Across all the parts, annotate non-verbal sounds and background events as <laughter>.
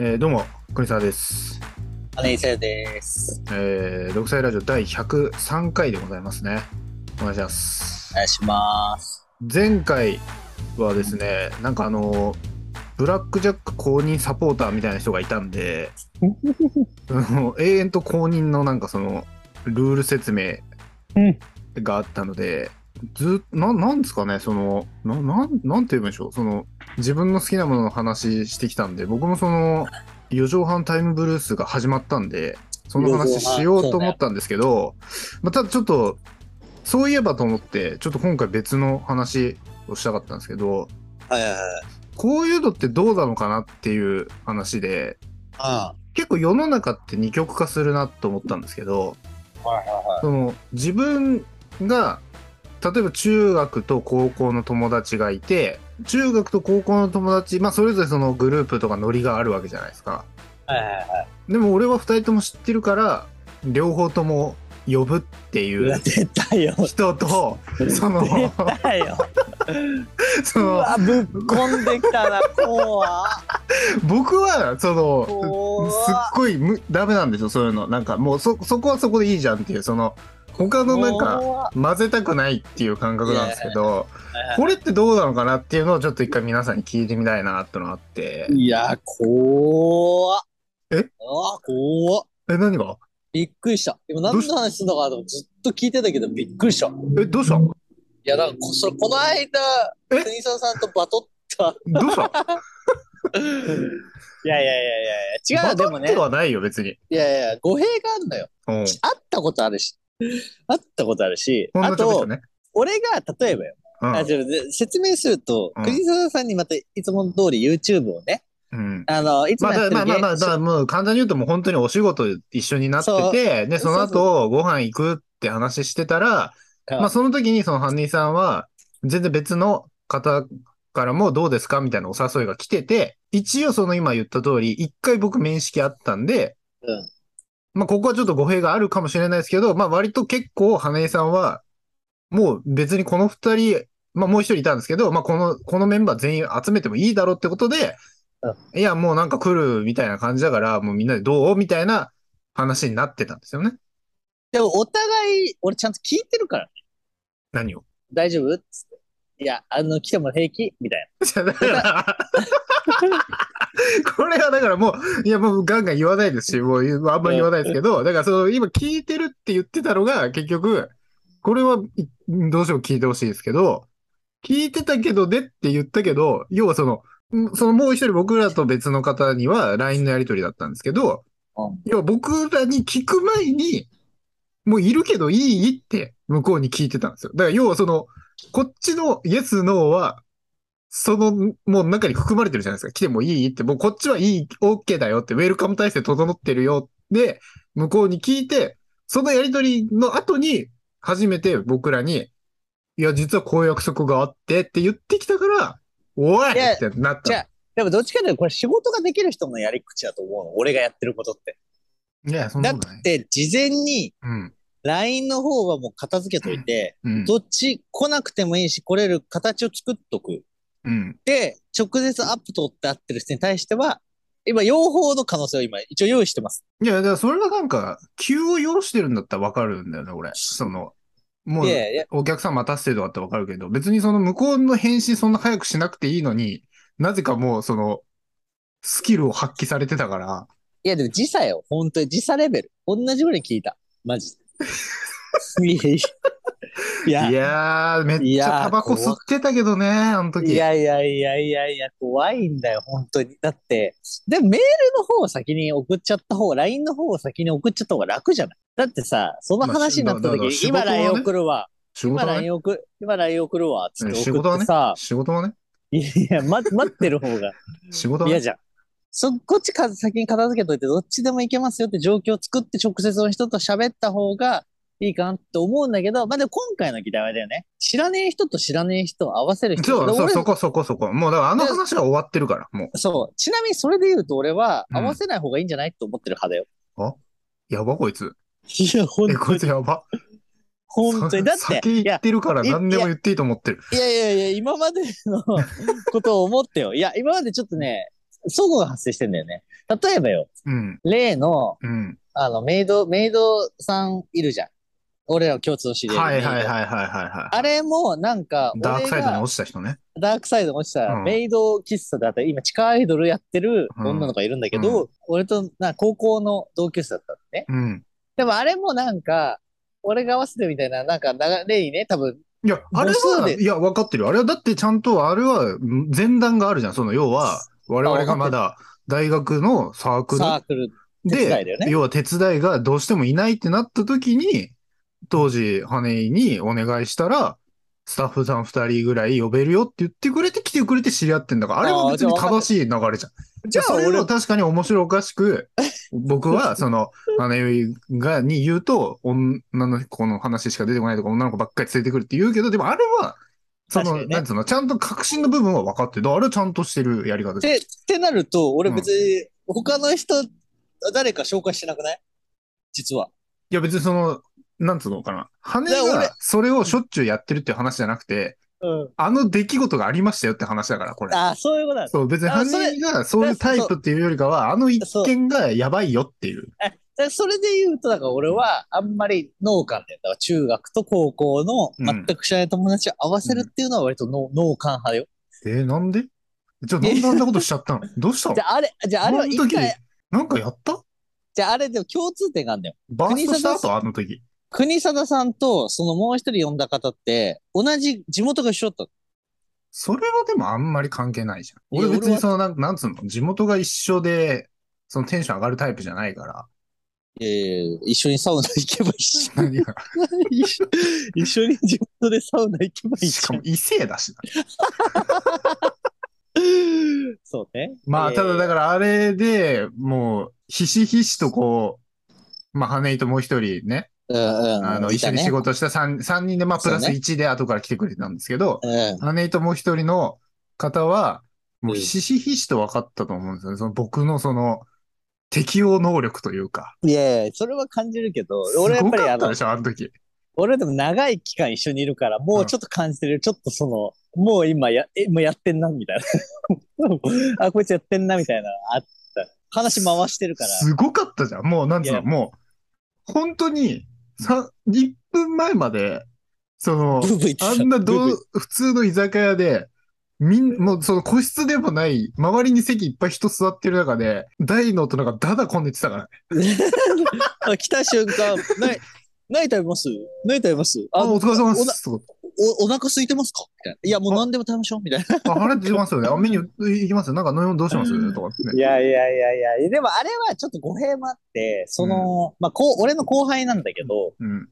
えーどうも、国沢です。金井せです。えー、独裁ラジオ第103回でございますね。お願いしますお。願いします。前回はですね、なんかあの、ブラックジャック公認サポーターみたいな人がいたんで、永遠と公認のなんかその、ルール説明があったので、ずななんですかね、その、ななんなんて言うんでしょう、その、自分の好きなものの話してきたんで、僕もその、4畳半タイムブルースが始まったんで、その話しようと思ったんですけど、まあ、ただちょっと、そういえばと思って、ちょっと今回別の話をしたかったんですけど、はいはいはい。こういうのってどうなのかなっていう話で、あ結構世の中って二極化するなと思ったんですけど、あはいはいその自分が例えば中学と高校の友達がいて中学と高校の友達まあそれぞれそのグループとかノリがあるわけじゃないですかはい。はいはいはい。でも俺は2人とも知ってるから両方とも呼ぶっていう。人とその。<laughs> そうのわ、ぶっこんできたな、怖僕はその怖すっごいむダメなんですよそういうのなんかもうそそこはそこでいいじゃんっていうその他のなんか怖混ぜたくないっていう感覚なんですけどこれってどうなのかなっていうのをちょっと一回皆さんに聞いてみたいなってのがあっていや、怖え？ああ、怖え何が？びっくりした。今何の話すんだかとずっと聞いてたけど、びっくりした。いえどうした？どや、だからこ、それ、この間、え？国沢さんとバトった。うした？<laughs> いやいやいやいやいや、違う、でもね。はないよ別にいやいや、語弊があるのよ。うん会ったことあるし。会ったことあるし。あと、俺が、例えばよ。うん。あ説明すると、うん。国沢さんにまたいつも通り YouTube をね、うん。あの、いつまあもやってるだまあまあまあゲだからもう簡単に言うともう本当にお仕事一緒になっててでその後ご飯行くって話してたらまあその時にそのハンニーさんは全然別の方からもどうですかみたいなお誘いが来てて、一応その今言った通り、一回僕面識あったんで、うん。まあここはちょっと語弊があるかもしれないですけど、まあ割と結構花江さんは、もう別にこの二人、まあもう一人いたんですけど、まあこの、このメンバー全員集めてもいいだろうってことで、いやもうなんか来るみたいな感じだから、もうみんなでどうみたいな話になってたんですよね。でもお互い、俺ちゃんと聞いてるから、何を？大丈夫？っつって。いや、あの、来ても平気？みたいじゃあだから、<laughs> これはだからもう、いやもうガンガン言わないですし、もうあんまり言わないですけど、だからその今聞いてるって言ってたのが結局、これはいどうしても聞いてほしいですけど、聞いてたけどねって言ったけど、要はその、んそのもう一人僕らと別の方には LINE のやり取りだったんですけど、うん要は僕らに聞く前に、もういるけどいいって向こうに聞いてたんですよ。だから要はその、こっちのイエス、ノーは、その、もう中に含まれてるじゃないですか。来てもいいって、もうこっちはいい、OK だよって、ウェルカム体制整ってるよで、向こうに聞いて、そのやりとりの後に、初めて僕らに、いや、実はこういう約束があってって言ってきたから、おいってなったじゃあでもどっちかというと、これ仕事ができる人のやり口だと思うの。俺がやってることって。の。いや、そんだっなことない。て、事前にうん。LINE の方はもう片付けといて、うん。どっち来なくてもいいし、来れる形を作っとく。うん。で、直接アップ取って合ってる人に対しては、今、両方の可能性を今、一応用意してます。いや、だからそれはなんか、急を要してるんだったらわかるんだよね、俺。その、もうお客さん待たせてるとかってわかるけど、別にその向こうの返信そんな早くしなくていいのに、なぜかもうその、スキルを発揮されてたから、いや、でも時差よ。本当に時差レベル。同じぐらい聞いた。マジで。<laughs> いやいいや、めっちゃタバコ吸ってたけどね、あの時。いやいやいやいやいや、怖いんだよ、本当に。だって、で、メールの方を先に送っちゃった方、LINE の方を先に送っちゃった方が楽じゃない？だってさ、その話になったまあ時に、今 LINE 送るわ。今 LINE ね。送る、今 LINE 送るわ、つって送仕事はね仕事はね。いや、待 <laughs> 待ってる方が仕事はね。嫌じゃん。そ、こっちか先に片付けといて、どっちでも行けますよって状況を作って直接の人と喋った方がいいかなって思うんだけど、まあ、でも今回の議題はだよね。知らねえ人と知らねえ人を合わせる人。そう、そう、そこそこそこ。もうだからあの話は終わってるから、もそう。ちなみにそれで言うと俺はうん合わせない方がいいんじゃないと思ってる派だよ。う。やば、こいつ。いや、本え、こいつやば。本当に。だって、先言ってるからい何でも言っていいと思ってる。いやいやいや、今までの <laughs> ことを思ってよ。いや、今までちょっとね、そこが発生してんだよね。例えばよ、うん。例の、うん。あの、メイド、メイドさんいるじゃん。俺らの共通の知り合はいはいはいはいはいはい。あれも、なんか、ダークサイドに落ちた人ね。ダークサイドに落ちたうんメイド喫茶だったら、今地下アイドルやってるうん女の子がいるんだけど、俺とな高校の同級生だったのね。うん。でもあれもなんか、俺が合わせてみたいな、なんか流れにね、多分、いや、あれは、母数でいや、分かってるよ。あれはだってちゃんと、あれは前段があるじゃん。その、要は、我々がまだ大学のサークルサークル、手伝いだよね要は手伝いがどうしてもいないってなった時に、当時、羽根にお願いしたら、スタッフさん二人ぐらい呼べるよって言ってくれて来てくれて知り合ってんだから、あれは別に正しい流れじゃん。じゃあそれ俺は確かに面白おかしく、僕は、その、<laughs> 羽根が、に言うと、女の子の話しか出てこないとか、女の子ばっかり連れてくるって言うけど、でもあれは、その、ねなんつうの、ちゃんと革新の部分は分かってる。あれはちゃんとしてるやり方でって、ってなると、俺別に、他の人、誰か紹介してなくない？実は。いや別にその、なんつうのかな。羽がそれをしょっちゅうやってるっていう話じゃなくて、うん。あの出来事がありましたよって話だから、これ。あ、そういうことだ。そう、別に羽がそういうタイプっていうよりかは、あの一件がやばいよっていう。でそれで言うと、だから俺はあんまり農家で、だから中学と高校の全く知らない友達を合わせるっていうのは割と農農家派だよ。えーなんで？じゃあなんであんなことしちゃったの？<laughs> どうしたの？じゃああれ、じゃああれは一回、なんかやった？じゃああれでも共通点があるんだよ。バーストした後？あの時。国貞さんとそのもう一人呼んだ方って、同じ地元が一緒だったそれはでもあんまり関係ないじゃん。俺別にその、なんなんつうの、地元が一緒で、そのテンション上がるタイプじゃないから。えー、一緒にサウナ行けばいいし。何が？一 <laughs> 緒一緒に地元でサウナ行けばいいしかも異性だしな。そうね。まあ、ただだかからあれでもう、ひしひしとこう、まあ、羽井ともう一人ね、ら、うんうん、あの、一緒に仕事した三三人で、まあ、プラスそうね1で後から来てくれたんですけど、うん。羽井ともう一人の方は、もううんひしひしと分かったと思うんですよね。その僕のその、適応能力というか。いやいや、それは感じるけど、す俺やっぱりあのごかったで、しょ、あの時。俺でも長い期間一緒にいるから、もうちょっと感じてる。ちょっとその、もう今や、え、もうやってんな、みたいな。<laughs> あ、こいつやってんな、みたいな、あった。話回してるから。すごかったじゃん。もう、なんつうの、もう、本当に、さ、1分前まで、その、あんなど普通の居酒屋で、みん、もうその個室でもない、周りに席いっぱい人座ってる中で、大の大人がダダこねてたからね。<laughs> あ来た瞬間、ない、何食べます何食べますあ、お疲れ様です。お、お腹空いてますか？みたいな。いや、もう何でも食べましょう。みたいな。あ、腹出てますよね。あ、メニューいきますよ。なんか飲み物どうします？とかね。いやいやいやいや、でもあれはちょっと語弊もあって、その、まあ、こう、俺の後輩なんだけど、うん。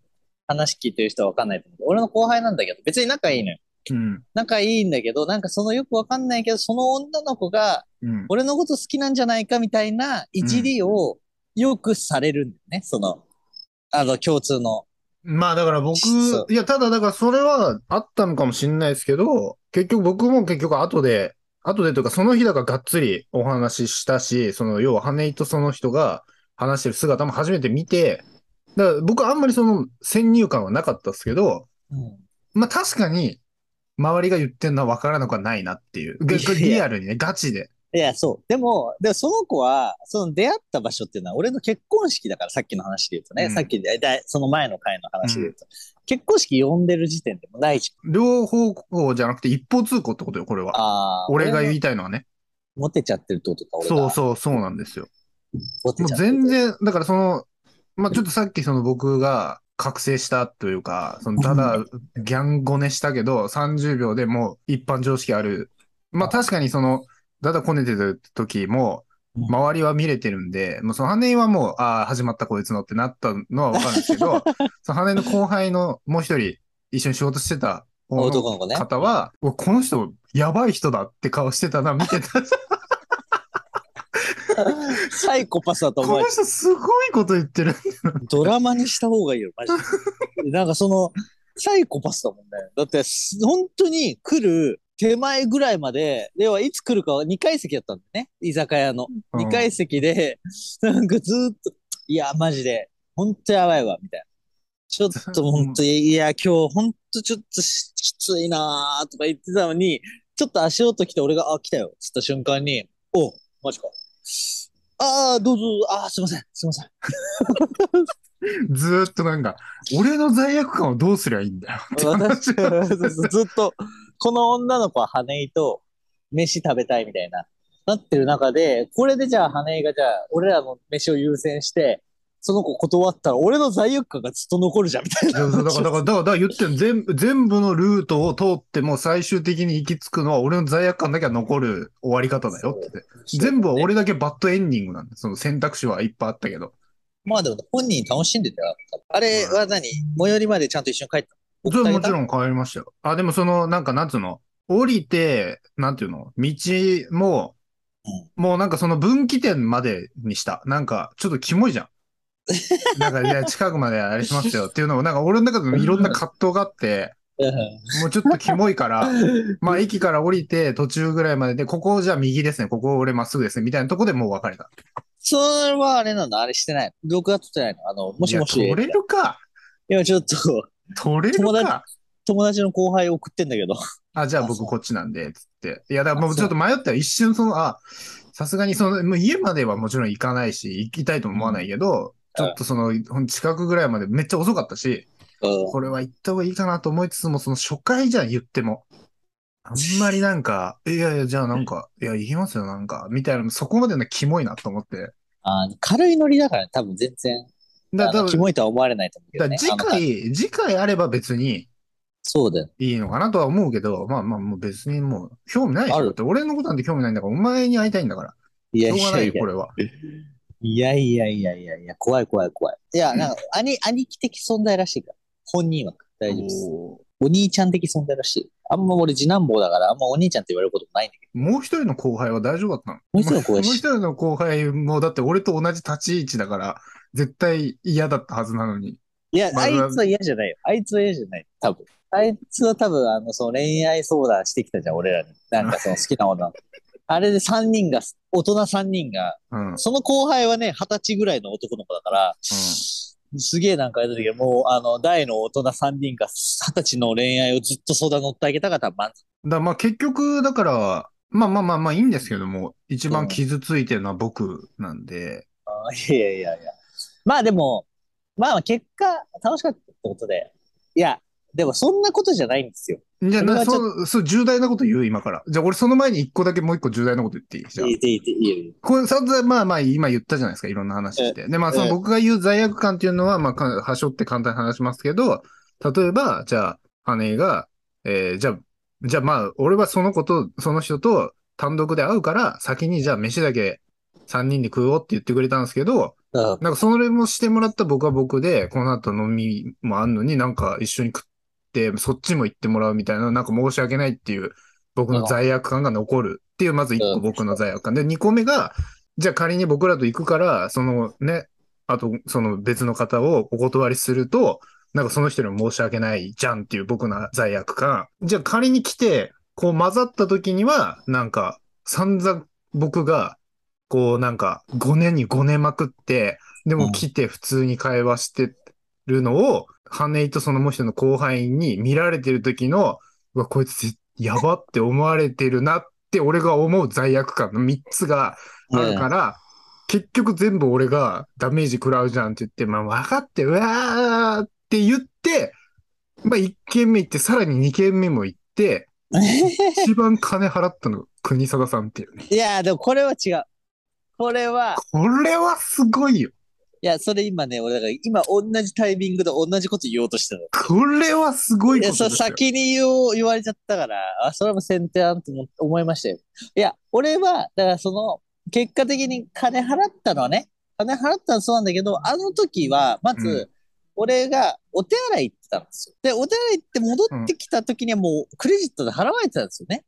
話聞いてる人はわかんないと思う。俺の後輩なんだけど、別に仲いいのよ。うん。仲いいんだけど、なんかそのよくわかんないけど、その女の子がうん。俺のこと好きなんじゃないかみたいないじりをよくされるんだよね、その、あの、共通の。まあだから僕そ、いや、ただだからそれはあったのかもしれないですけど、結局僕も結局後で、後でというかその日だからがっつりお話ししたし、その要は羽井とその人が話してる姿も初めて見て、だから僕はあんまりその先入観はなかったですけど、うん。まあ確かに周りが言ってるのは分からなくはないなっていう。リアルにね、ガチで。いや、そう。でも、でもその子は、その出会った場所っていうのは俺の結婚式だから、さっきの話で言うとね、うんさっきで、だいその前の回の話で言うと、結婚式呼んでる時点でもないじ両方向じゃなくて一方通行ってことよ、これゃん。は。ああ。俺が言う。いたいのはね。モテちゃってるってことか。そうそう、そうなんですよ。全然、だからその、まあちょっとさっきその僕が覚醒したというか、そのただギャンゴネしたけど、30秒でもう一般常識ある。まあ確かにその、だだこねてる時も、周りは見れてるんで、もうその羽根はもう、ああ、始まったこいつのってなったのはわかるんですけど、<laughs> その羽根の後輩のもう一人一緒に仕事してた男の子ね。方は、うわこの人やばい人だって顔してたな、見てた。サイコパスだと思われてこの人すごいこと言ってる。ドラマにした方がいいよ、マジで。<laughs> なんかその、サイコパスだもんね。だって、す本当に来る手前ぐらいまで、ではいつ来るかは2階席だったんだよね。居酒屋の。うん2階席で、<laughs> なんかずーっと、いや、マジで、本当やばいわ、みたいな。ちょっと本当に、いや、今日本当ちょっとしきついなーとか言ってたのに、ちょっと足音来て俺が、あ、来たよ、つった瞬間に、お、マジか。ああ、どうぞ、ああ、すいません、すいません。<laughs> ずーっとなんか、俺の罪悪感をどうすりゃいいんだよ私 <laughs> はずっと、この女の子は羽井と飯食べたいみたいな、なってる中で、これでじゃあ羽井がじゃあ、俺らの飯を優先して、その子断ったら、俺の罪悪感がずっと残るじゃん、みたいな。だから、だから、だから言ってる全部、全部のルートを通っても最終的に行き着くのは俺の罪悪感だけは残る終わり方だよって。全部は俺だけバッドエンディングなんだ。その選択肢はいっぱいあったけど。まあでも本人楽しんでたよ。あれは何？最寄りまでちゃんと一緒に帰ったそもちん。ろん帰りましたよ。あ、でもその、なんかなんつうの、降りて、なんていうの、道も、もうなんかその分岐点までにした。なんか、ちょっとキモいじゃん。<laughs> なんか、いや、近くまであれしますよっていうのを、なんか俺の中でもいろんな葛藤があって、もうちょっとキモいから、<laughs> まあ駅から降りて途中ぐらいまでで、ここじゃあ右ですね、ここ俺まっすぐですね、みたいなとこでもう別れた。それはあれなんだ、あれしてない。録画撮ってないの？あの、もしもし。いや取れるか今ちょっと、取れる友達か友達の後輩送ってんだけど。あ、じゃあ僕こっちなんで、つって。いや、だからもうちょっと迷ったよ。一瞬その、あ、さすがにその、もう家まではもちろん行かないし、行きたいとも思わないけど、ちょっとその、近くぐらいまでめっちゃ遅かったし、うんこれは行った方がいいかなと思いつつも、その初回じゃん言っても。あんまりなんか、<laughs> いやいや、じゃあなんか、いや、行きますよ、なんか、みたいな、そこまでのキモいなと思って。あの軽いノリだからね、多分全然、だだキモいとは思われないと思うけどね。だ次回、次回あれば別にそうだよ。いいのかなとは思うけど、まあまあ、もう別にもう、興味ないでしょ。あるだって俺のことなんて興味ないんだから、お前に会いたいんだから。いやしょうがないよ、いやいやこ。れは。いやいやいやいやいや、怖い怖い怖い。いや、なんか、兄、兄貴的存在らしいから。本人は大丈夫です。おお兄ちゃん的存在らしい。あんま俺次男坊だから、あんまお兄ちゃんって言われることもないんだけーもう一人の後輩は大丈夫だったの？もう一人の後輩もう一人の後輩も、だって俺と同じ立ち位置だから、絶対嫌だったはずなのに。ど。いや、まああいつは嫌じゃないよ。あいつは嫌じゃない。多分。あいつは多分、あの、その恋愛相談してきたじゃん、俺らに。なんかその好きな女。<laughs> あれで3人が、大人3人が、うん。うん。その後輩はね、20歳ぐらいの男の子だから、すげえなんかあれだけど、もう、あの、大の大人3人が20歳の恋愛をずっと相談乗ってあげたから満足。だまあ結局、だから、まあまあまあまあいいんですけども、一番傷ついてるのは僕なんで、あいやいやいやいや。まあでも、まあ結果、楽しかったってことで。いや、でもそんなことじゃないんですよ。じゃあな、そう、そう、重大なこと言う、今から。じゃあ俺その前に一個だけもう一個重大なこと言っていい？じゃあいい、いい、いい。これ、さまあまあ、今言ったじゃないですか、いろんな話して。で、まあ、そのええ僕が言う罪悪感っていうのは、まあか、はしょって簡単に話しますけど、例えば、じゃあ、姉が、えーじゃあ、じゃあまあ、俺はその子と、その人と単独で会うから、先にじゃあ飯だけ3人で食おうって言ってくれたんですけど、うんなんかそれもしてもらった僕は僕で、この後飲みもあんのになんか一緒に食って、そっちも行ってもらうみたいな、なんか申し訳ないっていう僕の罪悪感が残るっていう、まず一個僕の罪悪感。で、二個目が、じゃあ仮に僕らと行くから、そのね、あとその別の方をお断りすると、なんかその人にも申し訳ないじゃんっていう僕の罪悪感。じゃあ仮に来て、こう混ざった時には、なんか散々僕が、こうなんか5年に5年まくって、でも来て普通に会話してるのを、羽井とそのもう一人の後輩に見られてる時の、うわ、こいつやばって思われてるなって俺が思う罪悪感の3つがあるから、結局全部俺がダメージ食らうじゃんって言って、まあ分かって、うわーって言って、まあ1軒目行って、さらに2軒目も行って、<laughs> 一番金払ったの国貞さんっていうね。いや、でもこれは違う。これは、これはすごいよ。いや、それ今ね、俺だから今同じタイミングで同じこと言おうとしてる。これはすごいいや、そことですよ。先に言おう、言われちゃったから、あ、それも先手案と思思いましたよ。いや、俺は、だからその、結果的に金払ったのはね、金払ったのはそうなんだけど、あの時は、まうんず、俺がお手洗い行ってたんですよ。で、お手洗い行って戻ってきた時にはもうクレジットで払われてたんですよね。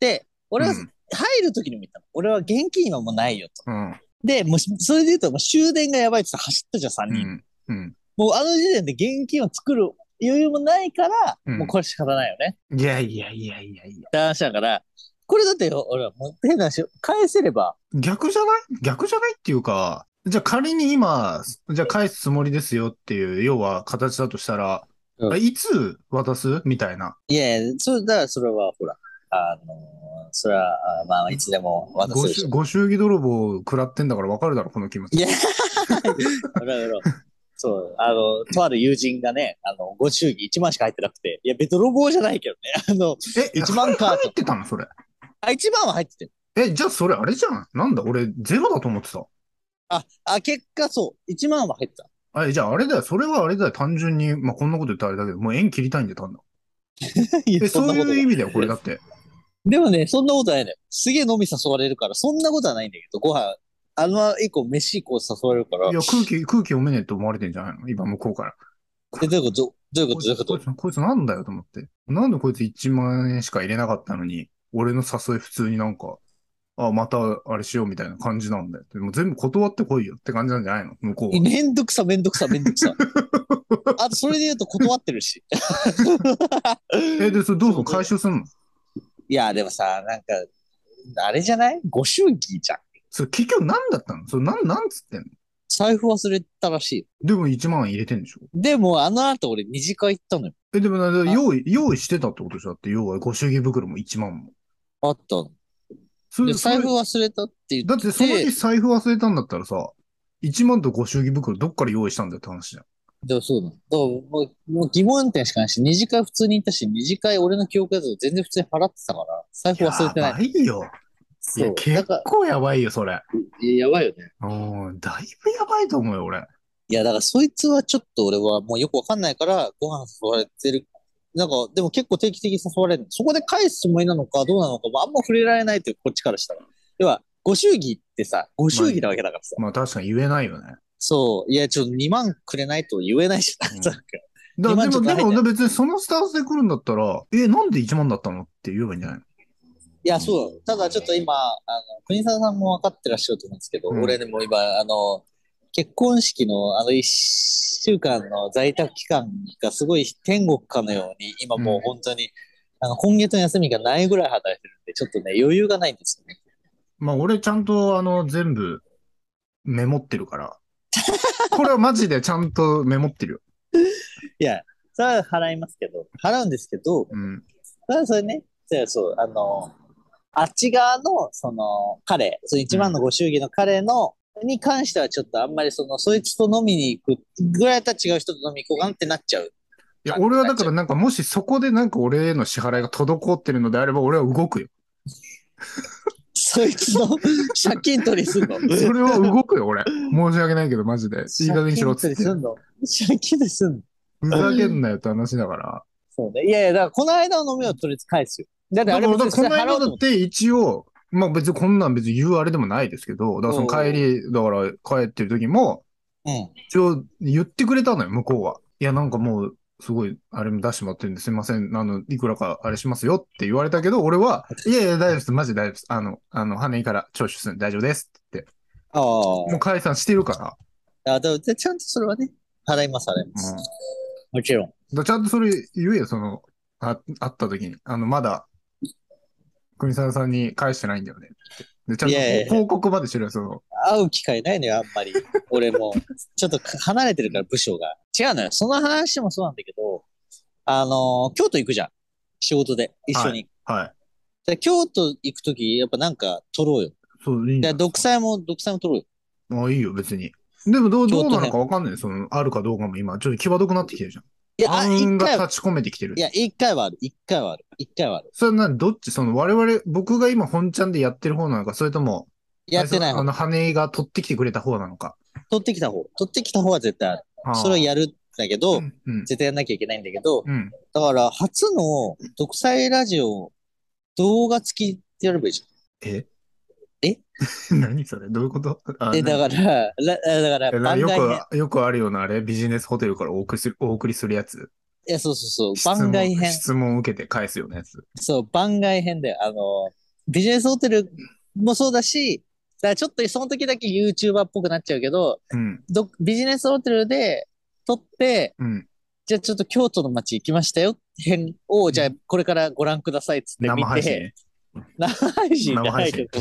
で、俺はうん入る時にも言ったの。俺は現金はもうないよと。うん。で、もうそれで言うと、もう終電がやばいって言って走ったじゃん、3人。うん。うん。もうあの時点で現金を作る余裕もないから、うんもうこれ仕方ないよね。いやいやいやいやいや。って話だから、これだってよ、俺はもう変な話、返せれば、逆じゃない？逆じゃないっていうか、じゃあ仮に今、じゃあ返すつもりですよっていう、要は形だとしたら、うんあいつ渡す？みたいな。いやいや、それ、だからそれはほら、あの、それは、あまあ、いつでも渡ごし祝。ご祝儀泥棒食らってんだから分かるだろ、この気持ち。いや、ほらほら。そう、あの、とある友人がね、あの、ご祝儀1万しか入ってなくて、いや、別泥棒じゃないけどね。あの、え、1万カー入ってたのそれ？あ、1万は入ってて。え、じゃあそれあれじゃん。なんだ、俺ゼロだと思ってた。あ、あ、結果そう、1万は入ってた。あれ、じゃああれだよ。それはあれだよ。単純に、まあ、こんなこと言ったらあれだけど、もう縁切りたいんで、単だ。<laughs> いやえ、そうんなこという意味だよ、これだって。でもね、そんなことないのよ。すげえ飲み誘われるから、そんなことはないんだけど、ご飯、あの以降飯行こう誘われるから、いや、空気、空気読めねえって思われてんじゃないの？今、向こうから。え、どういうこと？どういうこと？どういうこと？こいつ、こいつなんだよと思って。なんでこいつ1万円しか入れなかったのに、俺の誘い普通になんか、あ、またあれしようみたいな感じなんだよ。でも全部断ってこいよって感じなんじゃないの？向こうは。めんどくさ、めんどくさ、めんどくさ。<laughs> あと、それで言うと断ってるし。え、で、それどうぞ回収すんの？いや、でもさ、なんか、あれじゃない？ご祝儀じゃん。それ結局何だったの？それなん、なんつってんの？財布忘れたらしい。でも1万円入れてんでしょ？でも、あの後俺二次会行ったのよ。え、でもな、用意、用意してたってことじゃって、要はご祝儀袋も1万も。あったの。で、それ、それ財布忘れたって言って。だってその日財布忘れたんだったらさ、1万とご祝儀袋どっから用意したんだよって話じゃん。でもそうだ。だからもう、もう疑問点しかないし、二次会普通に行ったし、二次会俺の記憶だと全然普通に払ってたから、財布忘れてない。やばいよ。いや、そう。だ結構やばいよ、それ。いややばいよね。うん、だいぶやばいと思うよ、俺。いや、だからそいつはちょっと俺はもうよくわかんないから、ご飯誘われてる。なんか、でも結構定期的に誘われる。そこで返すつもりなのかどうなのか、まあ、あんま触れられないという、こっちからしたら。要は、ご祝儀ってさ、ご祝儀なわけだからさ。まあ確かに言えないよね。そう。いや、ちょっと2万くれないと言えないしな。うんなんかだ2万でも、でも別にそのスタンスで来るんだったら、え、なんで1万だったの？って言えばいいんじゃないの？いや、そう。ただちょっと今、あの、国沢さんも分かってらっしゃると思うんですけど、うん俺でも今、あの、結婚式のあの1週間の在宅期間がすごい天国かのように、今もう本当に、あの、今月の休みがないぐらい働いてるんで、ちょっとね、余裕がないんですよね。まあ俺ちゃんとあの、全部メモってるから。<laughs> これはマジでちゃんとメモってるよ。いや、それは払いますけど、払うんですけど、うん。それはそれね、それはそう、あの、あっち側の、その、彼、その一番のご祝儀の彼の、に関してはちょっとあんまりその、そいつと飲みに行くぐらいだったら違う人と飲み行こうかなってなっちゃう。いや、俺はだからなんかもしそこでなんか俺への支払いが滞ってるのであれば俺は動くよ。そいつの <laughs> 借金取りすんの？それは動くよ、俺。<laughs> 申し訳ないけど、マジで。いい加減にしろっつって。借金取りすんの？借金取りすんのふざけんなよって話だから。そうね。いやいや、だからこの間の飲みをとりあえず返すよ。だってあれ別にだからこの間払おうと思って。だって一応、まあ別にこんなん別に言うあれでもないですけど、だからその帰り、だから帰ってる時も、うん。一応言ってくれたのよ、向こうは。いや、なんかもう、すごい、あれも出してもらってるんですいません、あの、いくらかあれしますよって言われたけど、俺は、いやいや、大丈夫です、マジで大丈夫です。あの、あの、羽井から聴取するんで大丈夫ですってああ。もう解散してるから。あでもでちゃんとそれはね、払います、払います。うんもちろん。だちゃんとそれ言えよ、その、あ会った時に。あの、まだ、国沢さんに返してないんだよねって。で、ちゃんと報告までしろよ、その。会う機会ないのよ、あんまり。<laughs> 俺も。ちょっと離れてるから、部署が。違うのよ。その話もそうなんだけど、あのー京都行くじゃん。仕事で、一緒に。はい。で京都行くとき、やっぱなんか撮ろうよ。そう、いいんだで独裁も、独裁も撮ろうよ。あいいよ、別に。でもどう、どうなのかわかんない。その、あるかどうかも今、ちょっと際どくなってきてるじゃん。いや、あ、暗雲一回は、が立ち込めてきてるい。や、一回はある。一回はある。一回はある。それは何どっち？その、我々、僕が今本ちゃんでやってる方なのか、それとも、やってない方。あの、羽が取ってきてくれた方なのか？撮ってきた方。撮ってきた方は絶対ある。あーそれをやるんだけど、うん。うん。絶対やんなきゃいけないんだけど、うん。だから、初の独裁ラジオ、動画付きでやればいいじええ？<laughs> 何それどういうこと？え、だから、らだから、えなよ番外編。く、よくあるようなあれ、ビジネスホテルからお送りする、お送りするやつ？いや、そうそうそう。番外編。質問を受けて返すようなやつ？そう、番外編で、あの、ビジネスホテルもそうだし、だからちょっとその時だけ YouTuber っぽくなっちゃうけど、うん。どビジネスホテルで撮って、うん。じゃあちょっと京都の街行きましたよ編を、じゃあこれからご覧くださいっつって見生配信て、ね。生配信じゃないけど、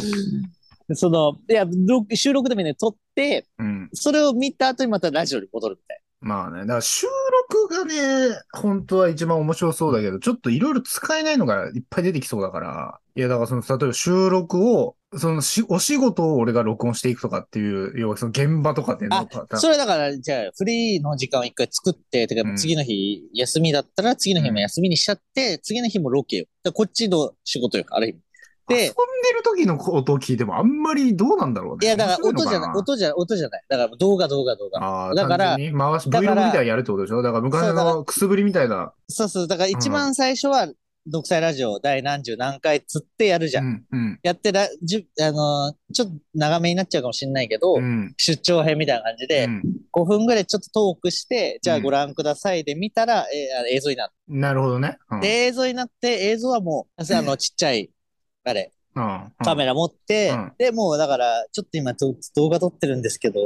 その、いや、録収録でもね、撮って、うん。それを見た後にまたラジオに戻るみたいまあね。だから収録がね、本当は一番面白そうだけど、ちょっといろいろ使えないのがいっぱい出てきそうだから、いや、だからその、例えば収録を、そのし、お仕事を俺が録音していくとかっていう、要はその現場とかでのあパターン。それだから、じゃあ、フリーの時間を一回作って、てかうん次の日休みだったら、次の日も休みにしちゃって、次の日もロケよ。だからこっちの仕事よ、ある意味。遊んで、でる時の音を聞いてもあんまりどうなんだろうね。いや、だから音じゃない、音じゃ、音じゃない。だから動画、動画、動画。ああ、だから回し、だ Vlog みたいにやるってことでしょ？だから昔のくすぶりみたいな。そうそう。だから一番最初は、独裁ラジオ第何十何回つってやるじゃん。うん、うん、やってら、じゅ、あのーちょっと長めになっちゃうかもしれないけど、うん。出張編みたいな感じで、うん5分ぐらいちょっとトークして、じゃうんあご覧くださいで見たら、えー映像になっなるほどね。うんて、映像になって、映像はもう、あの、ちっちゃい、あれ、うんカメラ持って、うん。で、もうだから、ちょっと今と動画撮ってるんですけど、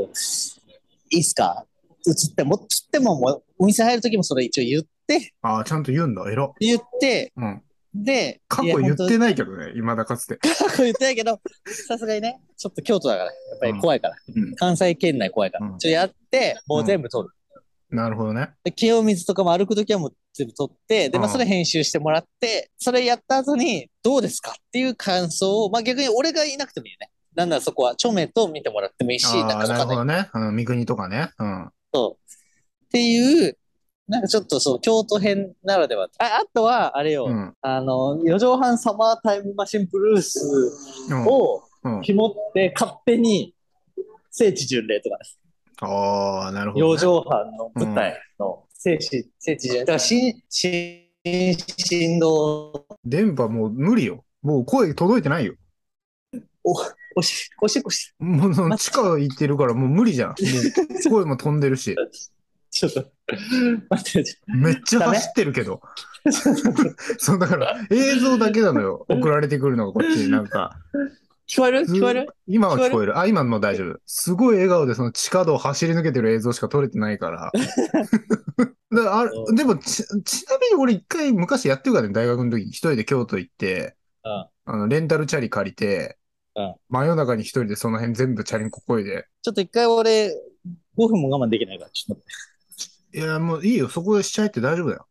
いいっすか？映っても、映ってももう、お店入るときもそれ一応言って、ああ、ちゃんと言うんだ。偉っ。言って、うん。で、過去言ってないけどね、未だかつて。過去言ってないけど、さすがにね、ちょっと京都だから、やっぱり怖いから、うん。関西圏内怖いから、うん。ちょっとやって、もう全部撮る。なるほどね。で清水とかも歩くときはもう全部撮って、で、まあ、うんそれ編集してもらって、それやった後に、どうですかっていう感想を、まあ、逆に俺がいなくてもいいよね。なんならそこは、著名と見てもらってもいいし、なんかないるほどね。うん、三国とかね。うん。っていう、なんかちょっとそう、京都編ならでは。ああとは、あれよ、うん。あの、四畳半サマータイムマシンブルースうん。をうん、紐って勝手に聖地巡礼とかです。ああ、なるほど、四ね。畳半の舞台の聖地、聖地巡礼。だから、新、新、新道、電波もう無理よ。もう声届いてないよ。お、おし、こしこし、もうその地下行ってるからもう無理じゃん。<laughs> もう声も飛んでるし。ちょっと、待って、めっちゃ走ってるけど。<laughs> そう、だから映像だけなのよ。送られてくるのがこっちになんか。聞こえる？ず聞こえる？今は聞こえる。あ、今も大丈夫。すごい笑顔でその地下道を走り抜けてる映像しか撮れてないから。<laughs> だからあでもち、ちなみに俺一回昔やってるからね、大学の時に一人で京都行って、うんあの、レンタルチャリ借りて、うん真夜中に一人でその辺全部チャリンコこいで、ちょっと一回俺、5分も我慢できないから、ちょっと待って。いや、もういいよ、そこでしちゃえって大丈夫だよ。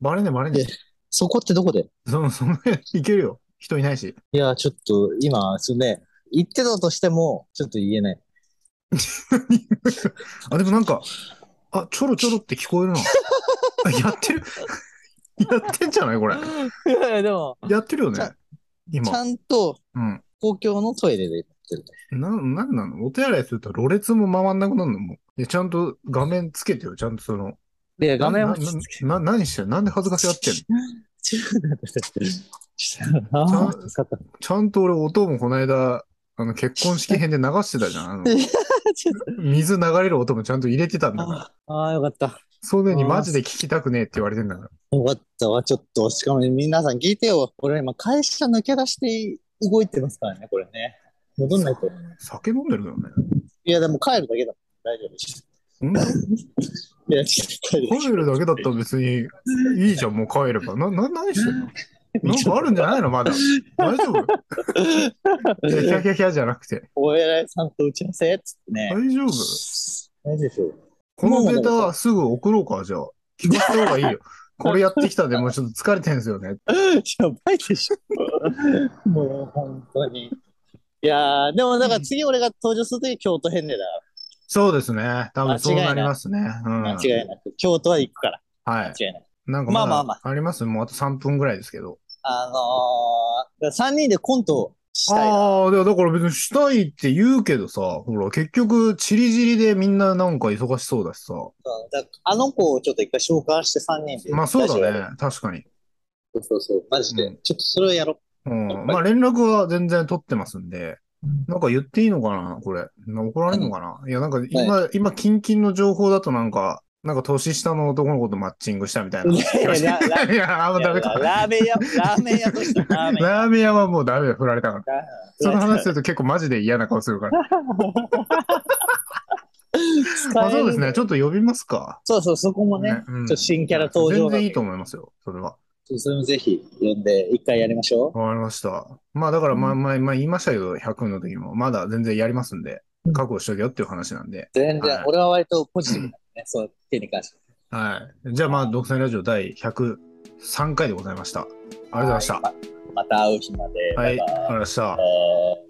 バレねえバレねえ。そこってどこで？その、その辺いけるよ。人いないし。いや、ちょっと、今、それね、言ってたとしても、ちょっと言えない。<laughs> あ、でもなんか、あ、ちょろちょろって聞こえるな。<laughs> あやってる？やってんじゃないこれ？いやいや、でも、やってるよね。今ち。ゃんとうん。公共のトイレでやってる。な、なんなの？お手洗いするとろれつも回んなくなるの？もう。いや、ちゃんと画面つけてよ。ちゃんとその。いや、画面はな、な、な何してる？なんで恥ずかしがってんの？<laughs> ちょって。<laughs> ちゃんと俺音もこの間、あの、結婚式編で流してたじゃん。あの水流れる音もちゃんと入れてたんだから。とああ、よかった。それにマジで聞きたくねえって言われてんだから。よかったわ、ちょっと。しかも皆さん聞いてよ。俺今会社抜け出して動いてますからね、これね。戻んないと。酒飲んでるよね。いや、でも帰るだけだ。大丈夫です。うん？<laughs> いや、帰るだけだったら別にいいじゃん、もう帰れば。な、な、何してんの？<laughs> なんかあるんじゃないのまだ。大丈夫？いや、ヒャヒャヒャじゃなくて。お偉いさんと打ち合わせっつってね。大丈夫？大丈夫。このデータはすぐ送ろうか、じゃあ。聞かせた方がいいよ。<laughs> これやってきたんで、もうちょっと疲れてんですよね。やばいでしょ。<laughs> もう本当に。いやー、でもだから次俺が登場するとき京都編でだ。そうですね。多分そうなりますね。うん。間違いなく。京都は行くから。はい。間違いない。なんかままあまあまだあります？もうあと3分ぐらいですけど。あのー、3人でコントをしたいな。ああ、でもだから別にしたいって言うけどさ、ほら、結局、チリチリでみんななんか忙しそうだしさ。うんだあの子をちょっと一回紹介して3人で。まあそうだね。確かに。そうそうそう。マジで。うんちょっとそれをやろうん。まあ連絡は全然取ってますんで。なんか言っていいのかなこれ。怒られるのかないや、なんか今、今、キンキンの情報だとなんか、なんか年下の男の子とマッチングしたみたいな。いやいやラ <laughs> いや、あんう。まダメか。ラーメン屋、ラーメン屋としてラーメン屋。ラーメン屋はもうダメだよ、振られたから。その話す使ると結構マジで嫌な顔するから。あそうですね。ちょっと呼びますか。そうそう、そこもね、うんちょっと新キャラ登場全然いいと思いますよ、それは。それもぜひ呼んで一回やりましょう。わかりました。まあだから、まあまあ、まあ言いましたけど、100の時も、まだ全然やりますんで、覚悟しとけよっていう話なんで。全然、はい俺は割とポジティブね、そう、手に関して。はい。じゃあまあ、独占ラジオ第103回でございました。ありがとうございました。はいままた会う日まで。はい、ありがとうございました。えー